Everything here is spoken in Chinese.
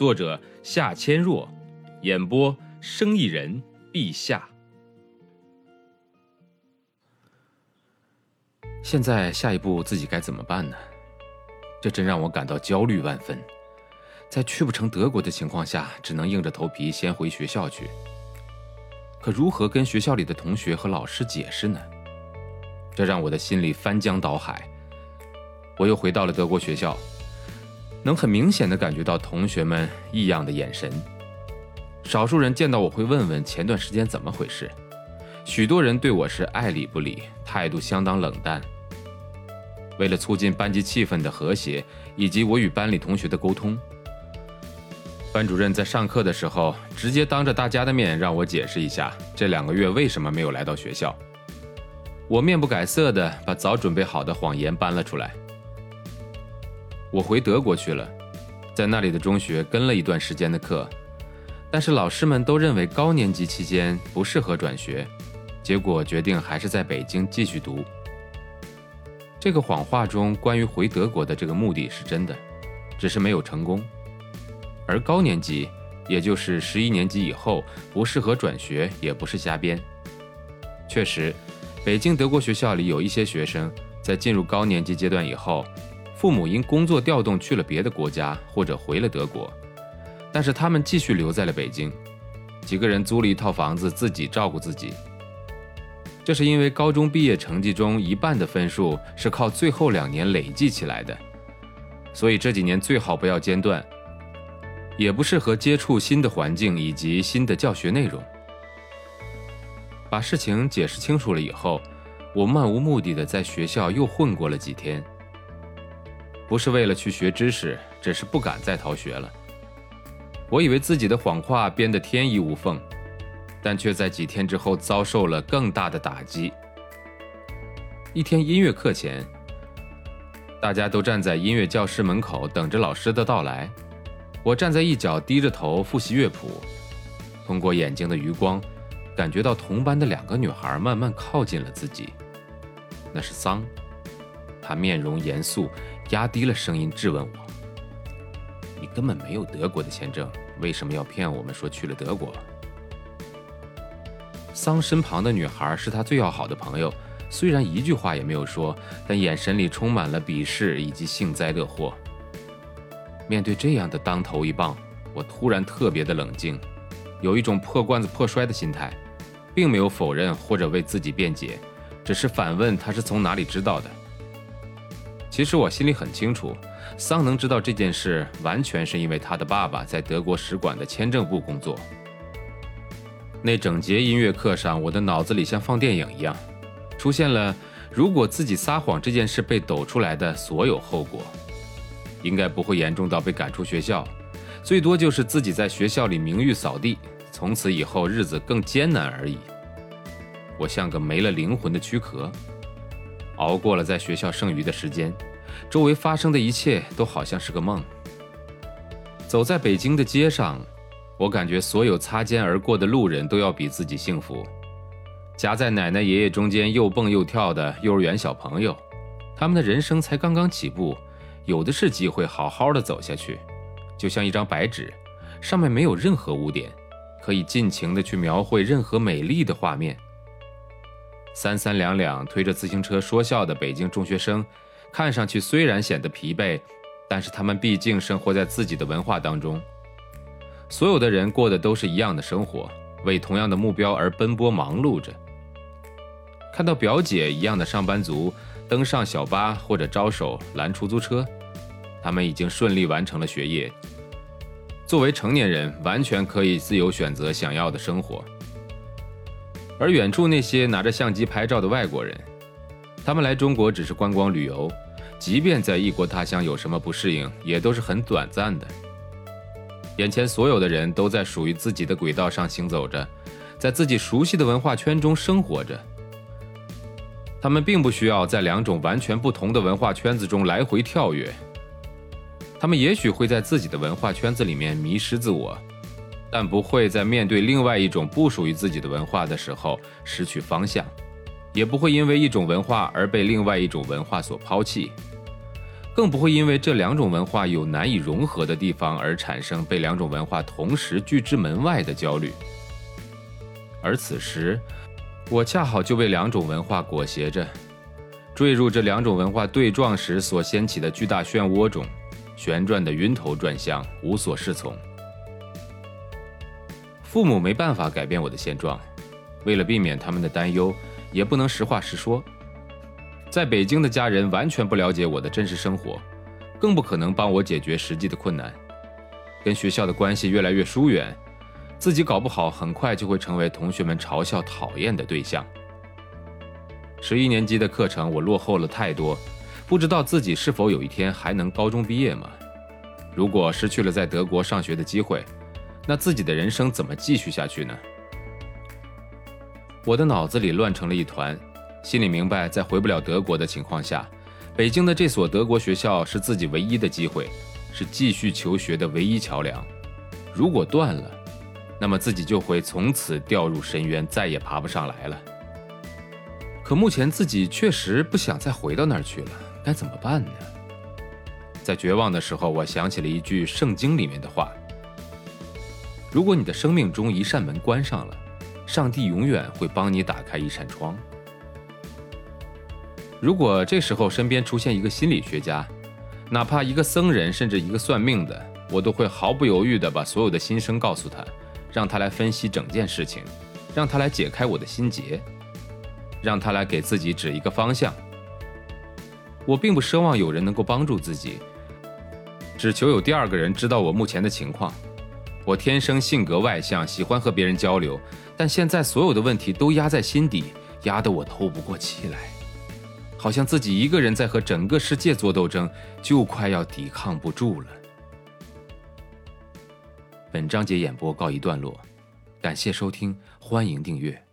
作者夏千若，演播生意人陛下。现在下一步自己该怎么办呢？这真让我感到焦虑万分。在去不成德国的情况下，只能硬着头皮先回学校去。可如何跟学校里的同学和老师解释呢？这让我的心里翻江倒海。我又回到了德国学校。能很明显的感觉到同学们异样的眼神，少数人见到我会问问前段时间怎么回事，许多人对我是爱理不理，态度相当冷淡。为了促进班级气氛的和谐，以及我与班里同学的沟通，班主任在上课的时候直接当着大家的面让我解释一下这两个月为什么没有来到学校。我面不改色的把早准备好的谎言搬了出来。我回德国去了，在那里的中学跟了一段时间的课，但是老师们都认为高年级期间不适合转学，结果决定还是在北京继续读。这个谎话中关于回德国的这个目的是真的，只是没有成功。而高年级，也就是十一年级以后不适合转学，也不是瞎编。确实，北京德国学校里有一些学生在进入高年级阶段以后。父母因工作调动去了别的国家，或者回了德国，但是他们继续留在了北京。几个人租了一套房子，自己照顾自己。这是因为高中毕业成绩中一半的分数是靠最后两年累计起来的，所以这几年最好不要间断，也不适合接触新的环境以及新的教学内容。把事情解释清楚了以后，我漫无目的的在学校又混过了几天。不是为了去学知识，只是不敢再逃学了。我以为自己的谎话编得天衣无缝，但却在几天之后遭受了更大的打击。一天音乐课前，大家都站在音乐教室门口等着老师的到来。我站在一角，低着头复习乐谱，通过眼睛的余光，感觉到同班的两个女孩慢慢靠近了自己。那是桑，她面容严肃。压低了声音质问我：“你根本没有德国的签证，为什么要骗我们说去了德国？”桑身旁的女孩是他最要好的朋友，虽然一句话也没有说，但眼神里充满了鄙视以及幸灾乐祸。面对这样的当头一棒，我突然特别的冷静，有一种破罐子破摔的心态，并没有否认或者为自己辩解，只是反问他是从哪里知道的。其实我心里很清楚，桑能知道这件事，完全是因为他的爸爸在德国使馆的签证部工作。那整节音乐课上，我的脑子里像放电影一样，出现了如果自己撒谎这件事被抖出来的所有后果，应该不会严重到被赶出学校，最多就是自己在学校里名誉扫地，从此以后日子更艰难而已。我像个没了灵魂的躯壳，熬过了在学校剩余的时间。周围发生的一切都好像是个梦。走在北京的街上，我感觉所有擦肩而过的路人都要比自己幸福。夹在奶奶爷爷中间又蹦又跳的幼儿园小朋友，他们的人生才刚刚起步，有的是机会好好的走下去，就像一张白纸，上面没有任何污点，可以尽情的去描绘任何美丽的画面。三三两两推着自行车说笑的北京中学生。看上去虽然显得疲惫，但是他们毕竟生活在自己的文化当中。所有的人过的都是一样的生活，为同样的目标而奔波忙碌着。看到表姐一样的上班族登上小巴或者招手拦出租车，他们已经顺利完成了学业。作为成年人，完全可以自由选择想要的生活。而远处那些拿着相机拍照的外国人。他们来中国只是观光旅游，即便在异国他乡有什么不适应，也都是很短暂的。眼前所有的人都在属于自己的轨道上行走着，在自己熟悉的文化圈中生活着。他们并不需要在两种完全不同的文化圈子中来回跳跃。他们也许会在自己的文化圈子里面迷失自我，但不会在面对另外一种不属于自己的文化的时候失去方向，也不会因为一种文化而被另外一种文化所抛弃，更不会因为这两种文化有难以融合的地方而产生被两种文化同时拒之门外的焦虑。而此时，我恰好就被两种文化裹挟着，坠入这两种文化对撞时所掀起的巨大漩涡中。旋转的晕头转向，无所适从。父母没办法改变我的现状，为了避免他们的担忧，也不能实话实说。在北京的家人完全不了解我的真实生活，更不可能帮我解决实际的困难。跟学校的关系越来越疏远，自己搞不好很快就会成为同学们嘲笑、讨厌的对象。十一年级的课程我落后了太多。不知道自己是否有一天还能高中毕业吗？如果失去了在德国上学的机会，那自己的人生怎么继续下去呢？我的脑子里乱成了一团，心里明白，在回不了德国的情况下，北京的这所德国学校是自己唯一的机会，是继续求学的唯一桥梁。如果断了，那么自己就会从此掉入深渊，再也爬不上来了。可目前自己确实不想再回到那儿去了。该怎么办呢？在绝望的时候，我想起了一句圣经里面的话：“如果你的生命中一扇门关上了，上帝永远会帮你打开一扇窗。”如果这时候身边出现一个心理学家，哪怕一个僧人，甚至一个算命的，我都会毫不犹豫地把所有的心声告诉他，让他来分析整件事情，让他来解开我的心结，让他来给自己指一个方向。我并不奢望有人能够帮助自己，只求有第二个人知道我目前的情况。我天生性格外向，喜欢和别人交流，但现在所有的问题都压在心底，压得我透不过气来，好像自己一个人在和整个世界做斗争，就快要抵抗不住了。本章节演播告一段落，感谢收听，欢迎订阅。